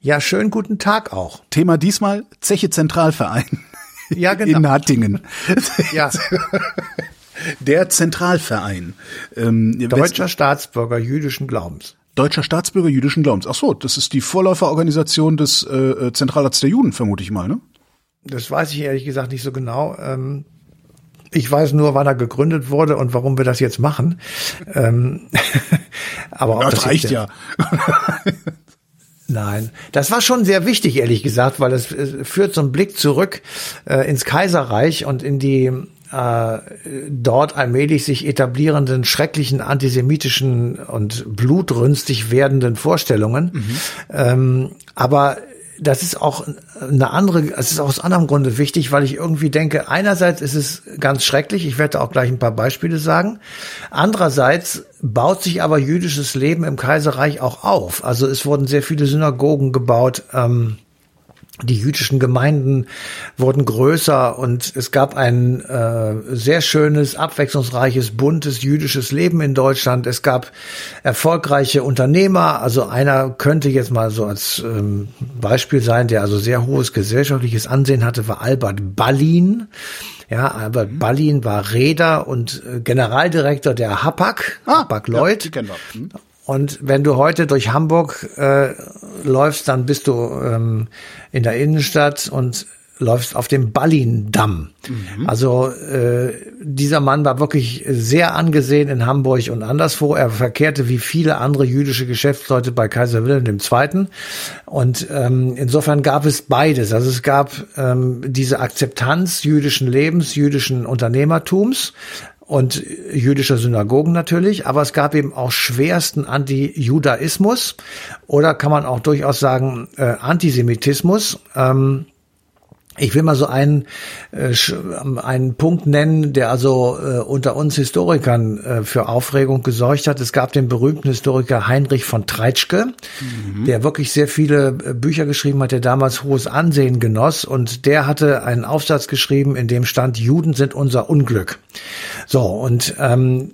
Ja, schönen guten Tag auch. Thema diesmal Zeche Zentralverein. Ja, genau. In Hattingen. Ja. Der Zentralverein. Ähm, Deutscher Staatsbürger jüdischen Glaubens. Deutscher Staatsbürger jüdischen Glaubens. Ach so, das ist die Vorläuferorganisation des äh, Zentralarzt der Juden, vermute ich mal, ne? Das weiß ich ehrlich gesagt nicht so genau. Ähm, ich weiß nur, wann er gegründet wurde und warum wir das jetzt machen. Ähm, aber ob Ja, das das reicht ja. Nein, das war schon sehr wichtig, ehrlich gesagt, weil es, es führt so einen Blick zurück äh, ins Kaiserreich und in die äh, dort allmählich sich etablierenden schrecklichen antisemitischen und blutrünstig werdenden Vorstellungen. Ähm, aber das ist auch eine andere, es ist aus anderem Grunde wichtig, weil ich irgendwie denke, einerseits ist es ganz schrecklich, ich werde auch gleich ein paar Beispiele sagen. Andererseits baut sich aber jüdisches Leben im Kaiserreich auch auf. Also es wurden sehr viele Synagogen gebaut. Ähm, die jüdischen Gemeinden wurden größer und es gab ein äh, sehr schönes, abwechslungsreiches, buntes jüdisches Leben in Deutschland. Es gab erfolgreiche Unternehmer. Also einer könnte jetzt mal so als ähm, Beispiel sein, der also sehr hohes gesellschaftliches Ansehen hatte, war Albert Ballin. Ja, Albert Ballin war Räder und äh, Generaldirektor der Hapag, Hapag Ja, Lloyd. Hm? Und wenn du heute durch Hamburg äh, läufst, dann bist du ähm, in der Innenstadt und läufst auf dem Ballindamm. Also äh, dieser Mann war wirklich sehr angesehen in Hamburg und anderswo. Er verkehrte wie viele andere jüdische Geschäftsleute bei Kaiser Wilhelm II. Und ähm, insofern gab es beides. Also es gab ähm, diese Akzeptanz jüdischen Lebens, jüdischen Unternehmertums und jüdischer Synagogen natürlich, aber es gab eben auch schwersten Anti-Judaismus oder kann man auch durchaus sagen äh, Antisemitismus. Ähm, ich will mal so einen, äh, einen Punkt nennen, der also äh, unter uns Historikern äh, für Aufregung gesorgt hat. Es gab den berühmten Historiker Heinrich von Treitschke, der wirklich sehr viele Bücher geschrieben hat, der damals hohes Ansehen genoss. Und der hatte einen Aufsatz geschrieben, in dem stand, Juden sind unser Unglück. So, und ähm,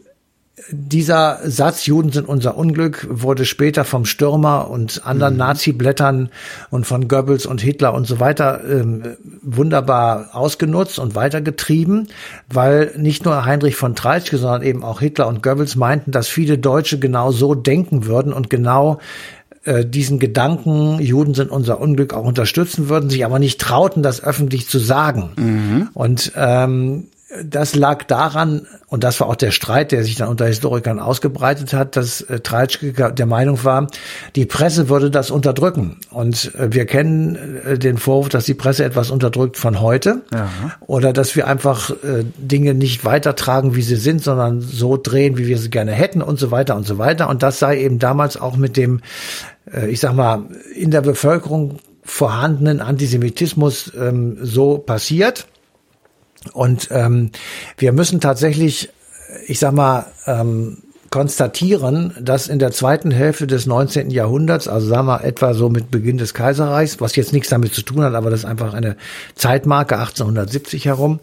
dieser Satz, Juden sind unser Unglück, wurde später vom Stürmer und anderen Nazi-Blättern und von Goebbels und Hitler und so weiter ähm, wunderbar ausgenutzt und weitergetrieben, weil nicht nur Heinrich von Treitschke, sondern eben auch Hitler und Goebbels meinten, dass viele Deutsche genau so denken würden und genau äh, diesen Gedanken, Juden sind unser Unglück, auch unterstützen würden, sich aber nicht trauten, das öffentlich zu sagen. Und ähm, das lag daran, und das war auch der Streit, der sich dann unter Historikern ausgebreitet hat, dass äh, Treitschke der Meinung war, die Presse würde das unterdrücken. Und äh, wir kennen äh, den Vorwurf, dass die Presse etwas unterdrückt von heute Ja. oder dass wir einfach äh, Dinge nicht weitertragen, wie sie sind, sondern so drehen, wie wir sie gerne hätten und so weiter und so weiter. Und das sei eben damals auch mit dem, äh, ich sag mal, in der Bevölkerung vorhandenen Antisemitismus ähm, so passiert. Und ähm, wir müssen tatsächlich, ich sag mal, ähm, konstatieren, dass in der zweiten Hälfte des 19. Jahrhunderts, also sagen wir etwa so mit Beginn des Kaiserreichs, was jetzt nichts damit zu tun hat, aber das ist einfach eine Zeitmarke 1870 herum,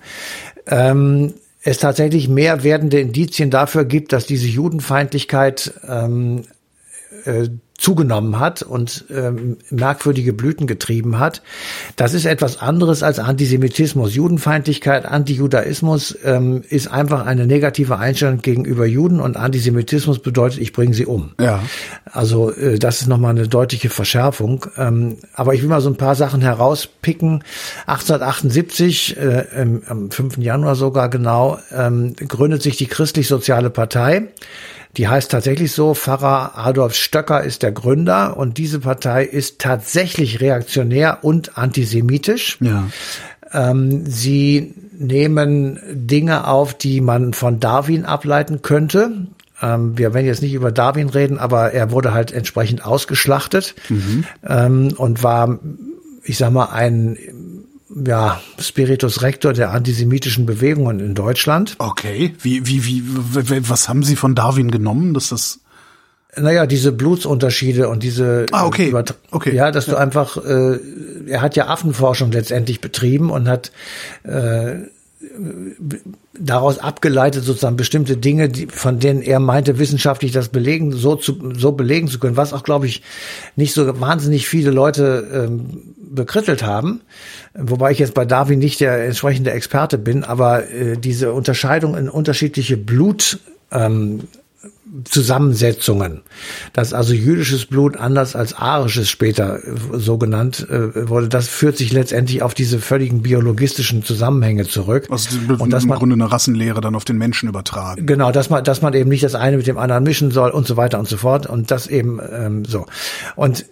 ähm, es tatsächlich mehr werdende Indizien dafür gibt, dass diese Judenfeindlichkeit ähm, äh, zugenommen hat und ähm, merkwürdige Blüten getrieben hat. Das ist etwas anderes als Antisemitismus. Judenfeindlichkeit, Antijudaismus ähm, ist einfach eine negative Einstellung gegenüber Juden und Antisemitismus bedeutet, ich bringe sie um. Ja. Also äh, das ist nochmal eine deutliche Verschärfung. Ähm, aber ich will mal so ein paar Sachen herauspicken. 1878, äh, im, am 5. Januar sogar genau, ähm, gründet sich die Christlich-Soziale Partei. Die heißt tatsächlich so, Pfarrer Adolf Stöcker ist der Gründer und diese Partei ist tatsächlich reaktionär und antisemitisch. Ja. Ähm, sie nehmen Dinge auf, die man von Darwin ableiten könnte. Ähm, wir werden jetzt nicht über Darwin reden, aber er wurde halt entsprechend ausgeschlachtet ähm, und war, ich sag mal, ein ja, Spiritus Rector der antisemitischen Bewegungen in Deutschland. Okay, wie, wie, wie, was haben Sie von Darwin genommen, dass das naja, diese Blutsunterschiede und diese ah, okay. okay. ja, dass ja. du einfach, äh, er hat ja Affenforschung letztendlich betrieben und hat äh, daraus abgeleitet sozusagen bestimmte Dinge, die, von denen er meinte, wissenschaftlich das belegen, so zu, so belegen zu können, was auch, glaube ich, nicht so wahnsinnig viele Leute ähm, bekrittelt haben. Wobei ich jetzt bei Darwin nicht der entsprechende Experte bin, aber äh, diese Unterscheidung in unterschiedliche Blut ähm, Zusammensetzungen. Dass also jüdisches Blut anders als arisches später äh, so genannt äh, wurde, das führt sich letztendlich auf diese völligen biologistischen Zusammenhänge zurück. Also und dass man, im Grunde eine Rassenlehre dann auf den Menschen übertragen. Genau, dass man, dass man eben nicht das eine mit dem anderen mischen soll und so weiter und so fort. Und das eben ähm, so. Und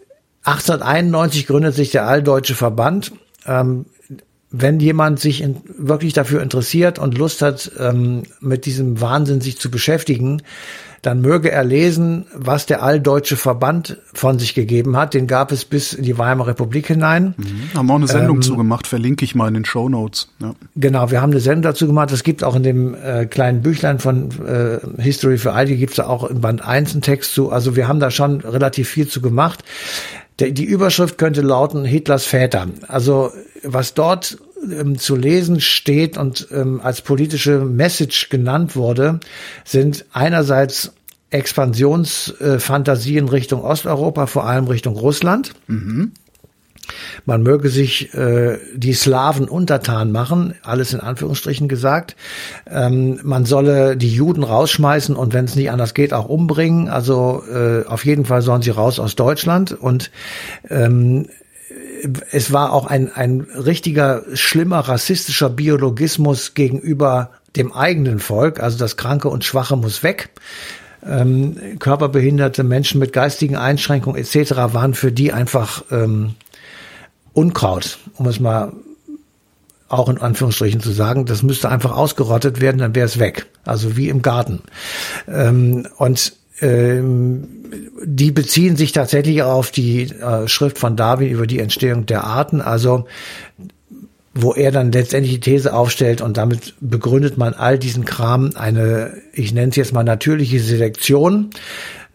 1891 gründet sich der Alldeutsche Verband. Ähm, wenn jemand sich in, wirklich dafür interessiert und Lust hat, ähm, mit diesem Wahnsinn sich zu beschäftigen, dann möge er lesen, was der Alldeutsche Verband von sich gegeben hat. Den gab es bis in die Weimarer Republik hinein. Mhm. Haben auch eine Sendung ähm, zugemacht, verlinke ich mal in den Show Notes. Ja. Genau, wir haben eine Sendung dazu gemacht. Es gibt auch in dem äh, kleinen Büchlein von äh, History for Alte gibt es da auch in Band 1 einen Text zu. Also wir haben da schon relativ viel zu gemacht. Die Überschrift könnte lauten Hitlers Väter. Also was dort ähm, zu lesen steht und ähm, als politische Message genannt wurde, sind einerseits Expansionsfantasien äh, Richtung Osteuropa, vor allem Richtung Russland. Mhm. Man möge sich äh, die Slawen untertan machen, alles in Anführungsstrichen gesagt. Ähm, man solle die Juden rausschmeißen und wenn es nicht anders geht, auch umbringen. Also äh, auf jeden Fall sollen sie raus aus Deutschland. Und ähm, es war auch ein, ein richtiger, schlimmer rassistischer Biologismus gegenüber dem eigenen Volk. Also das Kranke und Schwache muss weg. Ähm, körperbehinderte Menschen mit geistigen Einschränkungen etc. waren für die einfach ähm, Unkraut, um es mal auch in Anführungsstrichen zu sagen. Das müsste einfach ausgerottet werden, dann wäre es weg. Also wie im Garten. Ähm, und ähm, die beziehen sich tatsächlich auf die äh, Schrift von Darwin über die Entstehung der Arten, also wo er dann letztendlich die These aufstellt und damit begründet man all diesen Kram eine, ich nenne es jetzt mal natürliche Selektion,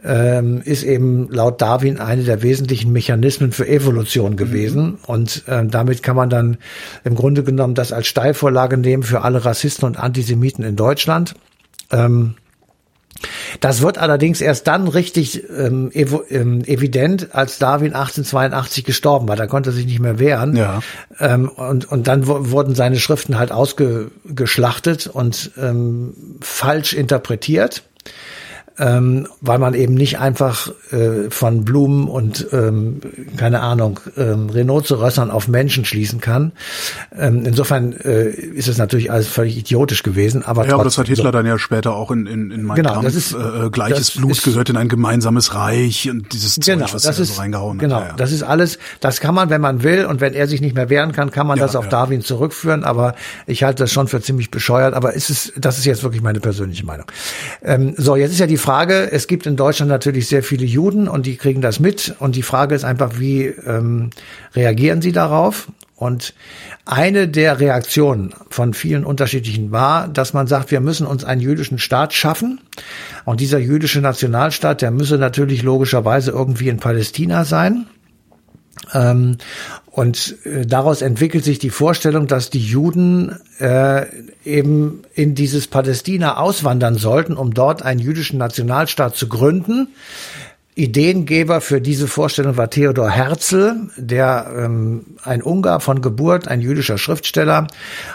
ähm, ist eben laut Darwin eine der wesentlichen Mechanismen für Evolution gewesen. Mhm. Und äh, damit kann man dann im Grunde genommen das als Steilvorlage nehmen für alle Rassisten und Antisemiten in Deutschland. Ähm, das wird allerdings erst dann richtig ähm, ähm, evident, als Darwin 1882 gestorben war. Da konnte er sich nicht mehr wehren. Ja. Ähm, und, und dann wurden seine Schriften halt ausgeschlachtet und ähm, falsch interpretiert ähm, weil man eben nicht einfach äh, von Blumen und ähm, keine Ahnung ähm, Rhinocerössern auf Menschen schließen kann. Ähm, insofern äh, ist es natürlich alles völlig idiotisch gewesen. Aber ja, aber das hat Hitler so. dann ja später auch in in, in Mein genau, Kampf, das ist, äh, gleiches Blut ist, gehört in ein gemeinsames Reich und dieses genau, Zeug, was das ist, so reingehauen genau, hat. Genau, ja. das ist alles. Das kann man, wenn man will und wenn er sich nicht mehr wehren kann, kann man ja, das auf ja. Darwin zurückführen. Aber ich halte das schon für ziemlich bescheuert. Aber ist es, das ist jetzt wirklich meine persönliche Meinung. Ähm, so, jetzt ist ja die Frage, es gibt in Deutschland natürlich sehr viele Juden und die kriegen das mit. Und die Frage ist einfach, wie ähm, reagieren sie darauf? Und eine der Reaktionen von vielen unterschiedlichen war, dass man sagt, wir müssen uns einen jüdischen Staat schaffen. Und dieser jüdische Nationalstaat, der müsse natürlich logischerweise irgendwie in Palästina sein. Ähm, und äh, daraus entwickelt sich die Vorstellung, dass die Juden äh, eben in dieses Palästina auswandern sollten, um dort einen jüdischen Nationalstaat zu gründen. Ideengeber für diese Vorstellung war Theodor Herzl, der ähm, ein Ungar von Geburt, ein jüdischer Schriftsteller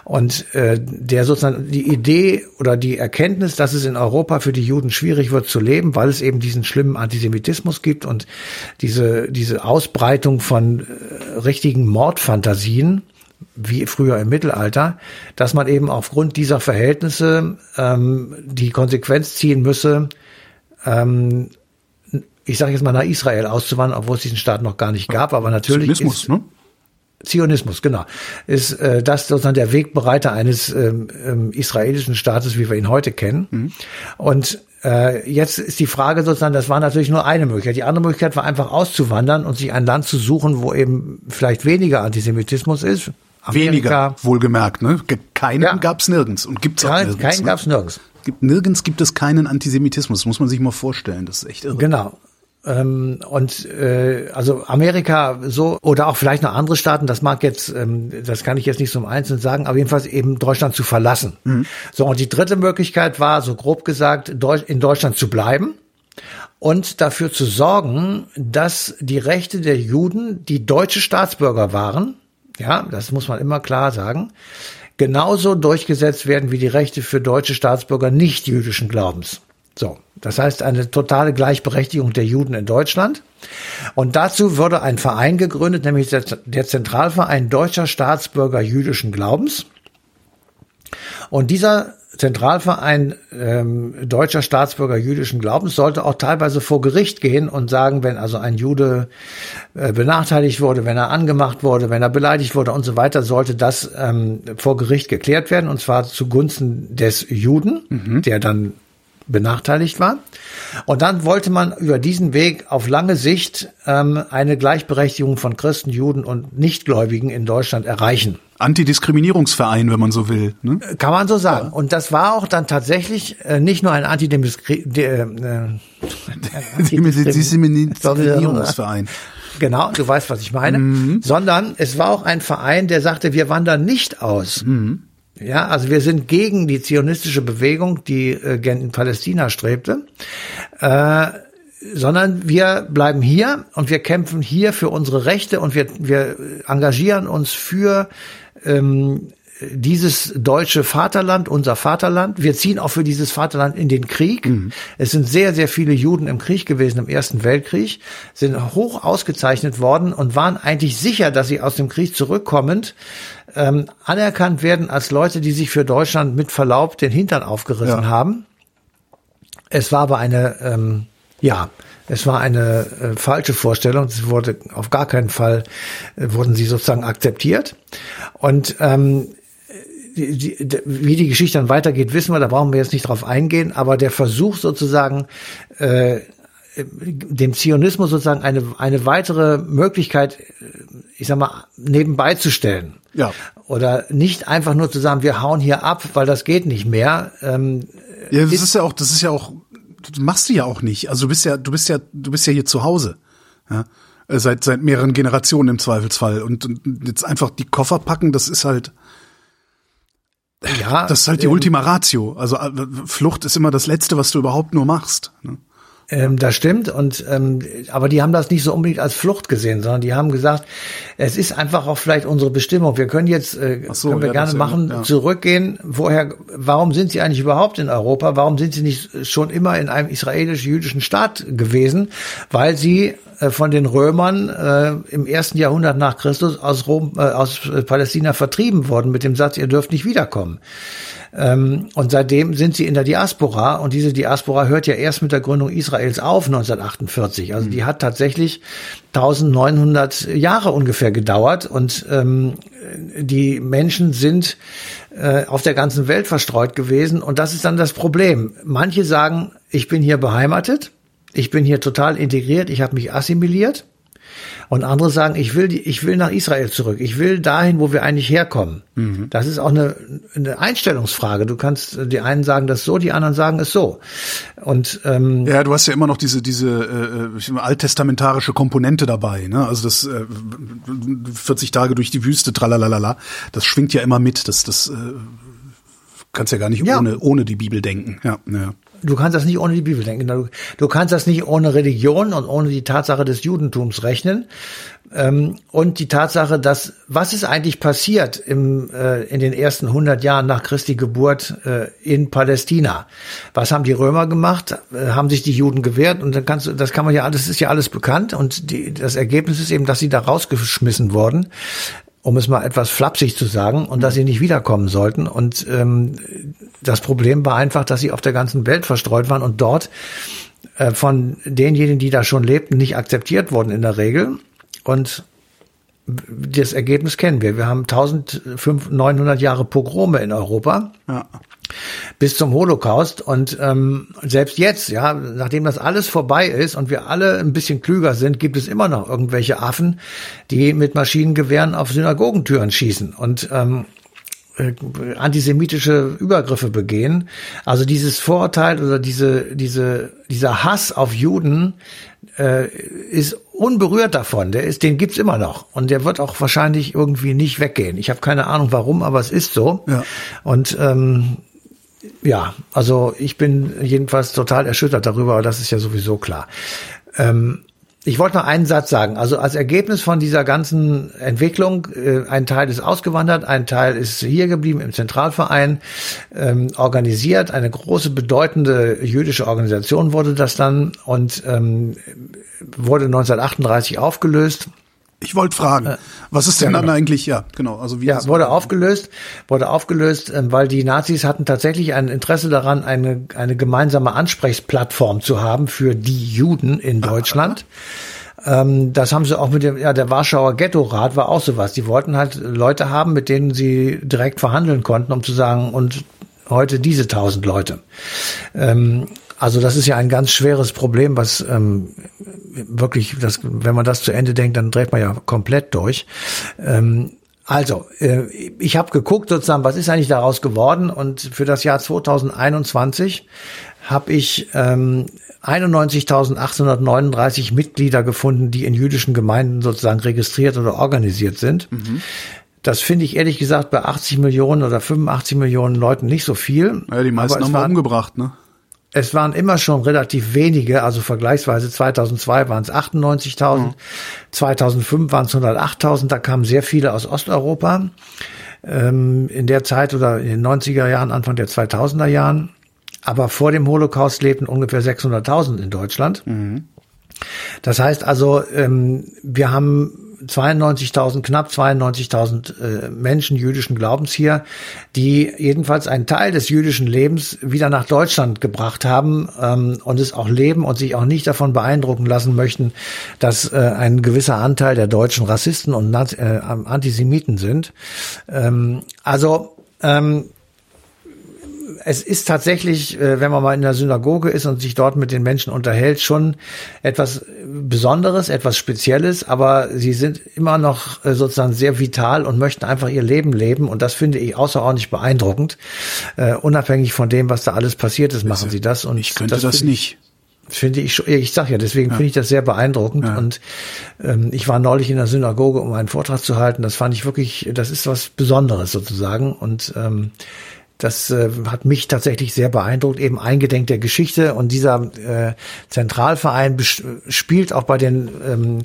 und äh, der sozusagen die Idee oder die Erkenntnis, dass es in Europa für die Juden schwierig wird zu leben, weil es eben diesen schlimmen Antisemitismus gibt und diese diese Ausbreitung von äh, richtigen Mordfantasien wie früher im Mittelalter, dass man eben aufgrund dieser Verhältnisse ähm, die Konsequenz ziehen müsse, ähm, ich sage jetzt mal nach Israel auszuwandern, obwohl es diesen Staat noch gar nicht gab, aber natürlich Zionismus, ist, ne? Zionismus, genau, ist äh, das sozusagen der Wegbereiter eines ähm, ähm, israelischen Staates, wie wir ihn heute kennen. Mhm. Und äh, jetzt ist die Frage sozusagen, das war natürlich nur eine Möglichkeit. Die andere Möglichkeit war einfach auszuwandern und sich ein Land zu suchen, wo eben vielleicht weniger Antisemitismus ist, Weniger, wohlgemerkt, ne? Keinen Ja. gab's nirgends und gibt's auch Kein, nirgends. keinen ne? gab's nirgends. Gibt, nirgends gibt es keinen Antisemitismus, muss man sich mal vorstellen. Das ist echt irre. Genau. Ähm, und äh, also Amerika so oder auch vielleicht noch andere Staaten, das mag jetzt, ähm, das kann ich jetzt nicht so im Einzelnen sagen, aber jedenfalls eben Deutschland zu verlassen. So und die dritte Möglichkeit war, so grob gesagt, in Deutschland zu bleiben und dafür zu sorgen, dass die Rechte der Juden, die deutsche Staatsbürger waren, ja, das muss man immer klar sagen, genauso durchgesetzt werden wie die Rechte für deutsche Staatsbürger nicht jüdischen Glaubens. So, das heißt eine totale Gleichberechtigung der Juden in Deutschland. Und dazu wurde ein Verein gegründet, nämlich der, Zentralverein deutscher Staatsbürger jüdischen Glaubens. Und dieser Zentralverein ähm, deutscher Staatsbürger jüdischen Glaubens sollte auch teilweise vor Gericht gehen und sagen, wenn also ein Jude äh, benachteiligt wurde, wenn er angemacht wurde, wenn er beleidigt wurde und so weiter, sollte das ähm, vor Gericht geklärt werden und zwar zugunsten des Juden, der dann benachteiligt war. Und dann wollte man über diesen Weg auf lange Sicht ähm, eine Gleichberechtigung von Christen, Juden und Nichtgläubigen in Deutschland erreichen. Antidiskriminierungsverein, wenn man so will. Ne? Kann man so sagen. Und das war auch dann tatsächlich äh, nicht nur ein Antidiskri de, äh, Diskriminierungsverein. Genau, du weißt, was ich meine. Sondern es war auch ein Verein, der sagte, wir wandern nicht aus. Ja, also wir sind gegen die zionistische Bewegung, die äh, in Palästina strebte. Äh, sondern wir bleiben hier und wir kämpfen hier für unsere Rechte und wir, wir engagieren uns für ähm, dieses deutsche Vaterland, unser Vaterland. Wir ziehen auch für dieses Vaterland in den Krieg. Es sind sehr, sehr viele Juden im Krieg gewesen, im Ersten Weltkrieg, sind hoch ausgezeichnet worden und waren eigentlich sicher, dass sie aus dem Krieg zurückkommend ähm, anerkannt werden als Leute, die sich für Deutschland mit Verlaub den Hintern aufgerissen Ja. haben. Es war aber eine, ähm, ja, es war eine äh, falsche Vorstellung. Es wurde auf gar keinen Fall äh, wurden sie sozusagen akzeptiert. Und ähm, die, die, wie die Geschichte dann weitergeht, wissen wir. Da brauchen wir jetzt nicht drauf eingehen. Aber der Versuch sozusagen äh, dem Zionismus sozusagen eine eine weitere Möglichkeit, ich sag mal, nebenbei zu stellen. Ja. Oder nicht einfach nur zu sagen, wir hauen hier ab, weil das geht nicht mehr. Ähm, Ja, das ist ja auch, das ist ja auch, das machst du ja auch nicht. Also du bist ja, du bist ja, du bist ja hier zu Hause. Ja? Äh, Seit, seit mehreren Generationen im Zweifelsfall. Und, und jetzt einfach die Koffer packen, das ist halt, ja, das ist halt die ähm, Ultima Ratio. Also äh, Flucht ist immer das Letzte, was du überhaupt nur machst. ne? Ähm, das stimmt und ähm, aber die haben das nicht so unbedingt als Flucht gesehen, sondern die haben gesagt, es ist einfach auch vielleicht unsere Bestimmung. Wir können jetzt äh, so, können wir ja, gerne machen, ja. zurückgehen. Woher? Warum sind sie eigentlich überhaupt in Europa? Warum sind sie nicht schon immer in einem israelisch-jüdischen Staat gewesen? Weil sie von den Römern äh, im ersten Jahrhundert nach Christus aus Rom, äh, aus äh, Palästina vertrieben wurden mit dem Satz, ihr dürft nicht wiederkommen. Ähm, und seitdem sind sie in der Diaspora und diese Diaspora hört ja erst mit der Gründung Israels auf 1948. Also die hat tatsächlich 1900 Jahre ungefähr gedauert und ähm, die Menschen sind äh, auf der ganzen Welt verstreut gewesen und das ist dann das Problem. Manche sagen, ich bin hier beheimatet, ich bin hier total integriert, ich habe mich assimiliert. Und andere sagen, ich will, die, ich will nach Israel zurück. Ich will dahin, wo wir eigentlich herkommen. Das ist auch eine, eine Einstellungsfrage. Du kannst, die einen sagen das so, die anderen sagen es so. Und ähm, Ja, du hast ja immer noch diese diese äh, mal, alttestamentarische Komponente dabei, ne? Also das äh, 40 Tage durch die Wüste, tralalala, das schwingt ja immer mit. Das das äh, kannst ja gar nicht Ja. ohne ohne die Bibel denken. Ja, ja. Du kannst das nicht ohne die Bibel denken. Du, du kannst das nicht ohne Religion und ohne die Tatsache des Judentums rechnen. Ähm, und die Tatsache, dass, was ist eigentlich passiert im, äh, in den ersten 100 Jahren nach Christi Geburt äh, in Palästina? Was haben die Römer gemacht? Äh, haben sich die Juden gewehrt? Und dann kannst du, das kann man ja, alles ist ja alles bekannt. Und die, das Ergebnis ist eben, dass sie da rausgeschmissen wurden um es mal etwas flapsig zu sagen, und dass sie nicht wiederkommen sollten. Und ähm, das Problem war einfach, dass sie auf der ganzen Welt verstreut waren und dort äh, von denjenigen, die da schon lebten, nicht akzeptiert wurden in der Regel. Und das Ergebnis kennen wir. Wir haben 1900 Jahre Pogrome in Europa. Ja. Bis zum Holocaust. Und ähm, selbst jetzt, ja, nachdem das alles vorbei ist und wir alle ein bisschen klüger sind, gibt es immer noch irgendwelche Affen, die mit Maschinengewehren auf Synagogentüren schießen. Und ähm, äh, antisemitische Übergriffe begehen. Also dieses Vorurteil oder diese, diese, dieser Hass auf Juden äh, ist unberührt davon. Der ist, den gibt's immer noch und der wird auch wahrscheinlich irgendwie nicht weggehen. Ich habe keine Ahnung warum, aber es ist so. Ja. Und ähm, ja, also ich bin jedenfalls total erschüttert darüber, aber das ist ja sowieso klar. Ähm, ich wollte noch einen Satz sagen. Also als Ergebnis von dieser ganzen Entwicklung, äh, ein Teil ist ausgewandert, ein Teil ist hier geblieben im Zentralverein, ähm, organisiert. Eine große, bedeutende jüdische Organisation wurde das dann und ähm, wurde 1938 aufgelöst. Ich wollte fragen, äh, was ist denn ja, genau. dann eigentlich, ja, genau, also wie Ja, wurde aufgelöst, wurde aufgelöst, ähm, weil die Nazis hatten tatsächlich ein Interesse daran, eine, eine gemeinsame Ansprechplattform zu haben für die Juden in Deutschland. Ähm, das haben sie auch mit dem, ja, der Warschauer Ghetto-Rat war auch sowas. Die wollten halt Leute haben, mit denen sie direkt verhandeln konnten, um zu sagen, und heute diese tausend Leute. Ähm, also das ist ja ein ganz schweres Problem, was ähm, wirklich, das, wenn man das zu Ende denkt, dann dreht man ja komplett durch. Ähm, also, äh, ich habe geguckt sozusagen, was ist eigentlich daraus geworden und für das Jahr 2021 habe ich ähm, 91.839 Mitglieder gefunden, die in jüdischen Gemeinden sozusagen registriert oder organisiert sind. Mhm. Das finde ich ehrlich gesagt bei 80 Millionen oder 85 Millionen Leuten nicht so viel. Ja, die meisten haben wir umgebracht, ne? Es waren immer schon relativ wenige, also vergleichsweise 2002 waren es 98.000, mhm. 2005 waren es 108.000, da kamen sehr viele aus Osteuropa ähm, in der Zeit oder in den 90er Jahren, Anfang der 2000er Jahren. Aber vor dem Holocaust lebten ungefähr 600.000 in Deutschland. Mhm. Das heißt also, ähm, wir haben 92.000, knapp 92.000 äh, Menschen jüdischen Glaubens hier, die jedenfalls einen Teil des jüdischen Lebens wieder nach Deutschland gebracht haben ähm, und es auch leben und sich auch nicht davon beeindrucken lassen möchten, dass äh, ein gewisser Anteil der deutschen Rassisten und äh, Antisemiten sind. Ähm, also ähm, es ist tatsächlich, äh, wenn man mal in der Synagoge ist und sich dort mit den Menschen unterhält, schon etwas Besonderes, etwas Spezielles, aber sie sind immer noch äh, sozusagen sehr vital und möchten einfach ihr Leben leben und das finde ich außerordentlich beeindruckend. Uh, unabhängig von dem, was da alles passiert ist, machen sie das. Und ich könnte das, das nicht finde ich, ich sag ja, deswegen ja. finde ich das sehr beeindruckend. Ja. Und ähm, ich war neulich in der Synagoge, um einen Vortrag zu halten. Das fand ich wirklich, das ist was Besonderes sozusagen. Und ähm, das äh, hat mich tatsächlich sehr beeindruckt, eben eingedenk der Geschichte. Und dieser äh, Zentralverein spielt auch bei den ähm,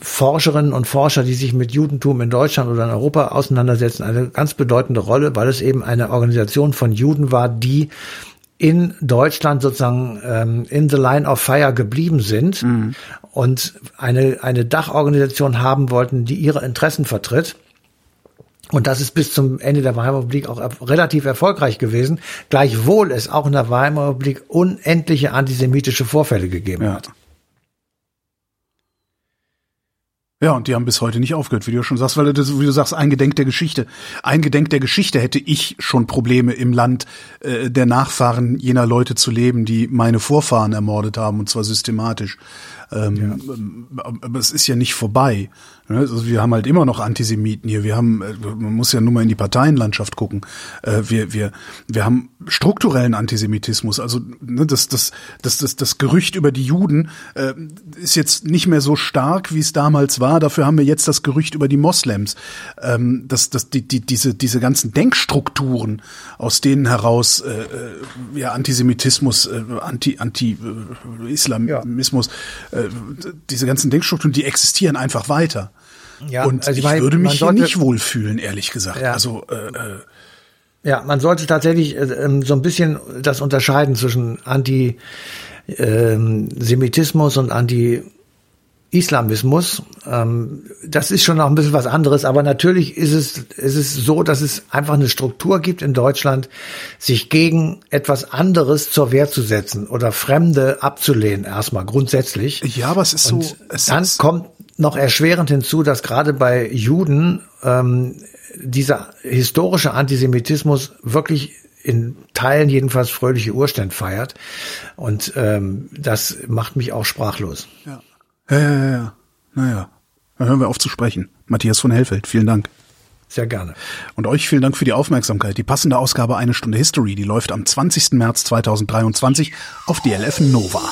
Forscherinnen und Forscher, die sich mit Judentum in Deutschland oder in Europa auseinandersetzen, eine ganz bedeutende Rolle, weil es eben eine Organisation von Juden war, die in Deutschland sozusagen ähm, in the line of fire geblieben sind mhm. und eine, eine Dachorganisation haben wollten, die ihre Interessen vertritt. Und das ist bis zum Ende der Weimarer Republik auch relativ erfolgreich gewesen, gleichwohl es auch in der Weimarer Republik unendliche antisemitische Vorfälle gegeben ja. hat. Ja, und die haben bis heute nicht aufgehört, wie du schon sagst, weil das, wie du sagst, eingedenk der Geschichte. Eingedenk der Geschichte hätte ich schon Probleme im Land äh, der Nachfahren jener Leute zu leben, die meine Vorfahren ermordet haben, und zwar systematisch. Ähm, ja. Aber es ist ja nicht vorbei. Ne? Also wir haben halt immer noch Antisemiten hier. Wir haben, äh, man muss ja nur mal in die Parteienlandschaft gucken. Äh, wir, wir, wir haben strukturellen Antisemitismus. Also ne, das, das, das, das, das Gerücht über die Juden äh, ist jetzt nicht mehr so stark, wie es damals war. Dafür haben wir jetzt das Gerücht über die Moslems. Ähm, das, das, die, die, diese, diese ganzen Denkstrukturen, aus denen heraus äh, ja, Antisemitismus, äh, Anti, Anti-Islamismus, äh, äh, diese ganzen Denkstrukturen, die existieren einfach weiter. Ja, und also ich, ich würde mich sollte, hier nicht wohlfühlen, ehrlich gesagt. Ja. Also äh, äh, ja, man sollte tatsächlich äh, ähm, so ein bisschen das unterscheiden zwischen Antisemitismus ähm, und Anti Islamismus. Ähm, das ist schon noch ein bisschen was anderes, aber natürlich ist es, ist es so, dass es einfach eine Struktur gibt in Deutschland, sich gegen etwas anderes zur Wehr zu setzen oder Fremde abzulehnen, erstmal grundsätzlich. Ja, aber es ist Und so. Es dann ist kommt noch erschwerend hinzu, dass gerade bei Juden ähm, dieser historische Antisemitismus wirklich in Teilen jedenfalls fröhliche Urständ feiert. Und ähm, das macht mich auch sprachlos. Ja. Ja, ja, ja, ja. Naja. Dann hören wir auf zu sprechen. Matthias von Hellfeld, vielen Dank. Sehr gerne. Und euch vielen Dank für die Aufmerksamkeit. Die passende Ausgabe Eine Stunde History, die läuft am 20. März 2023 auf DLF Nova.